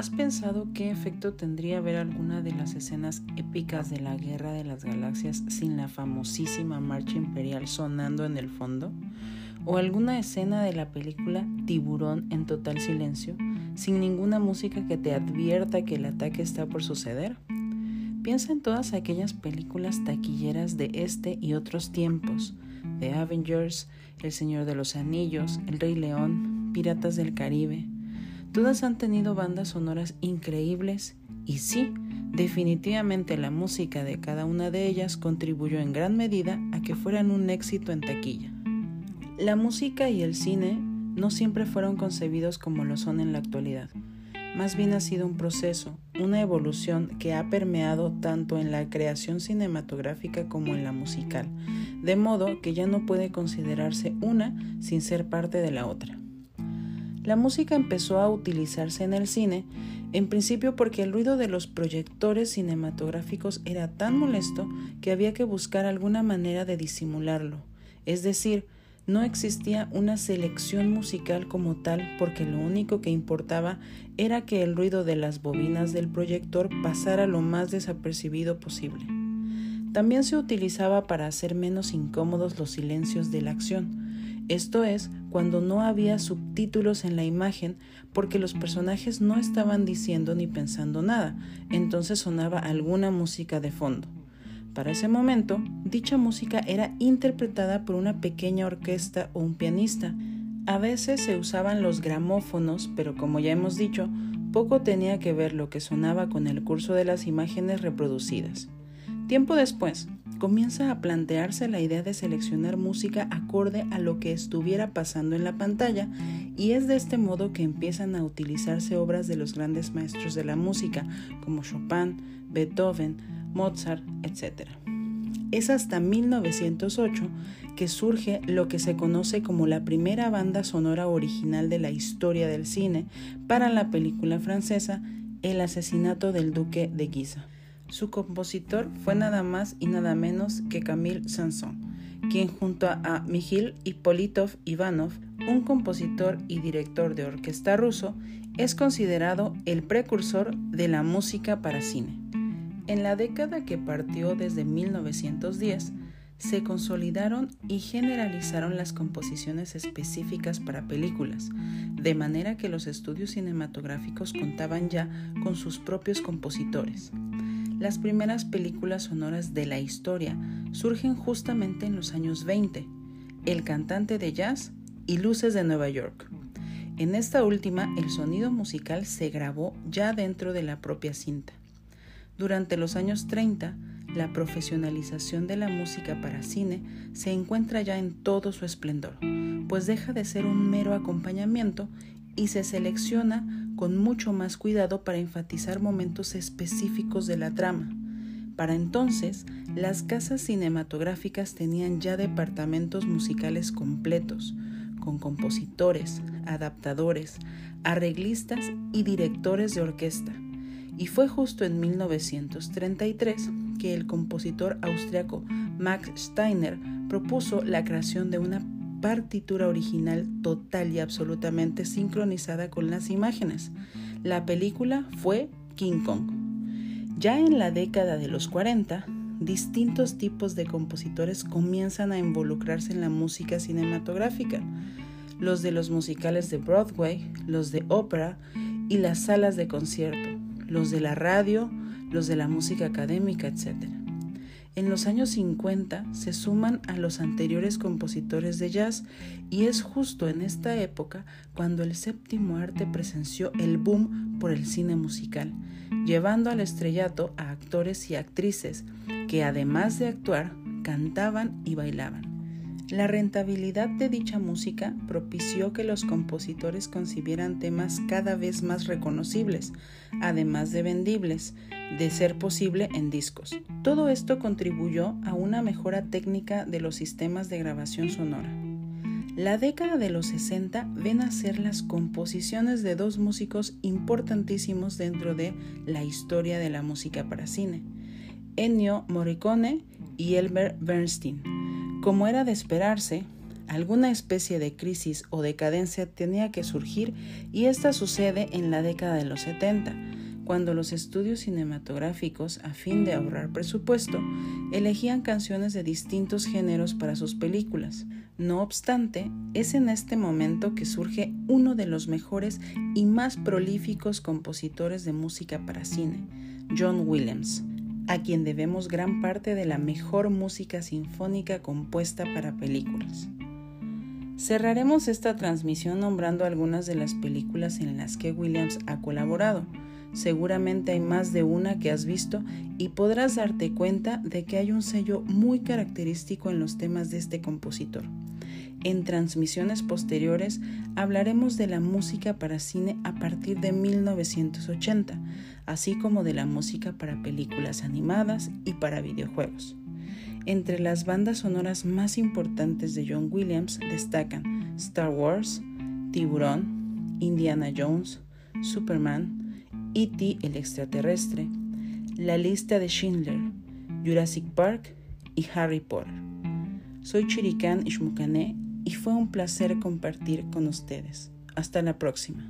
¿Has pensado qué efecto tendría ver alguna de las escenas épicas de la Guerra de las Galaxias sin la famosísima marcha imperial sonando en el fondo? ¿O alguna escena de la película Tiburón en total silencio, sin ninguna música que te advierta que el ataque está por suceder? Piensa en todas aquellas películas taquilleras de este y otros tiempos, The Avengers, El Señor de los Anillos, El Rey León, Piratas del Caribe, Todas han tenido bandas sonoras increíbles y sí, definitivamente la música de cada una de ellas contribuyó en gran medida a que fueran un éxito en taquilla. La música y el cine no siempre fueron concebidos como lo son en la actualidad. Más bien ha sido un proceso, una evolución que ha permeado tanto en la creación cinematográfica como en la musical, de modo que ya no puede considerarse una sin ser parte de la otra. La música empezó a utilizarse en el cine, en principio porque el ruido de los proyectores cinematográficos era tan molesto que había que buscar alguna manera de disimularlo, es decir, no existía una selección musical como tal porque lo único que importaba era que el ruido de las bobinas del proyector pasara lo más desapercibido posible. También se utilizaba para hacer menos incómodos los silencios de la acción, esto es, cuando no había subtítulos en la imagen porque los personajes no estaban diciendo ni pensando nada, entonces sonaba alguna música de fondo. Para ese momento, dicha música era interpretada por una pequeña orquesta o un pianista. A veces se usaban los gramófonos, pero como ya hemos dicho, poco tenía que ver lo que sonaba con el curso de las imágenes reproducidas. Tiempo después, comienza a plantearse la idea de seleccionar música acorde a lo que estuviera pasando en la pantalla y es de este modo que empiezan a utilizarse obras de los grandes maestros de la música como Chopin, Beethoven, Mozart, etc. Es hasta 1908 que surge lo que se conoce como la primera banda sonora original de la historia del cine para la película francesa El asesinato del duque de Guisa. Su compositor fue nada más y nada menos que Camille Sanson, quien junto a Mikhail Ippolitov Ivanov, un compositor y director de orquesta ruso, es considerado el precursor de la música para cine. En la década que partió desde 1910, se consolidaron y generalizaron las composiciones específicas para películas, de manera que los estudios cinematográficos contaban ya con sus propios compositores. Las primeras películas sonoras de la historia surgen justamente en los años 20, El cantante de jazz y Luces de Nueva York. En esta última, el sonido musical se grabó ya dentro de la propia cinta. Durante los años 30, la profesionalización de la música para cine se encuentra ya en todo su esplendor, pues deja de ser un mero acompañamiento y se selecciona con mucho más cuidado para enfatizar momentos específicos de la trama. Para entonces, las casas cinematográficas tenían ya departamentos musicales completos, con compositores, adaptadores, arreglistas y directores de orquesta. Y fue justo en 1933 que el compositor austriaco Max Steiner propuso la creación de una partitura original total y absolutamente sincronizada con las imágenes. La película fue King Kong. Ya en la década de los 40, distintos tipos de compositores comienzan a involucrarse en la música cinematográfica, los de los musicales de Broadway, los de ópera y las salas de concierto, los de la radio, los de la música académica, etc. En los años 50 se suman a los anteriores compositores de jazz y es justo en esta época cuando el séptimo arte presenció el boom por el cine musical, llevando al estrellato a actores y actrices que además de actuar, cantaban y bailaban. La rentabilidad de dicha música propició que los compositores concibieran temas cada vez más reconocibles, además de vendibles, de ser posible en discos. Todo esto contribuyó a una mejora técnica de los sistemas de grabación sonora. La década de los 60 ven a ser las composiciones de dos músicos importantísimos dentro de la historia de la música para cine, Ennio Morricone y Elmer Bernstein como era de esperarse, alguna especie de crisis o decadencia tenía que surgir y esta sucede en la década de los 70, cuando los estudios cinematográficos, a fin de ahorrar presupuesto, elegían canciones de distintos géneros para sus películas. No obstante, es en este momento que surge uno de los mejores y más prolíficos compositores de música para cine, John Williams, a quien debemos gran parte de la mejor música sinfónica compuesta para películas. Cerraremos esta transmisión nombrando algunas de las películas en las que Williams ha colaborado. Seguramente hay más de una que has visto y podrás darte cuenta de que hay un sello muy característico en los temas de este compositor. En transmisiones posteriores hablaremos de la música para cine a partir de 1980, así como de la música para películas animadas y para videojuegos. Entre las bandas sonoras más importantes de John Williams destacan Star Wars, Tiburón, Indiana Jones, Superman, E.T. el extraterrestre, La lista de Schindler, Jurassic Park y Harry Potter. Soy Chiricán Ishmukane y fue un placer compartir con ustedes. Hasta la próxima.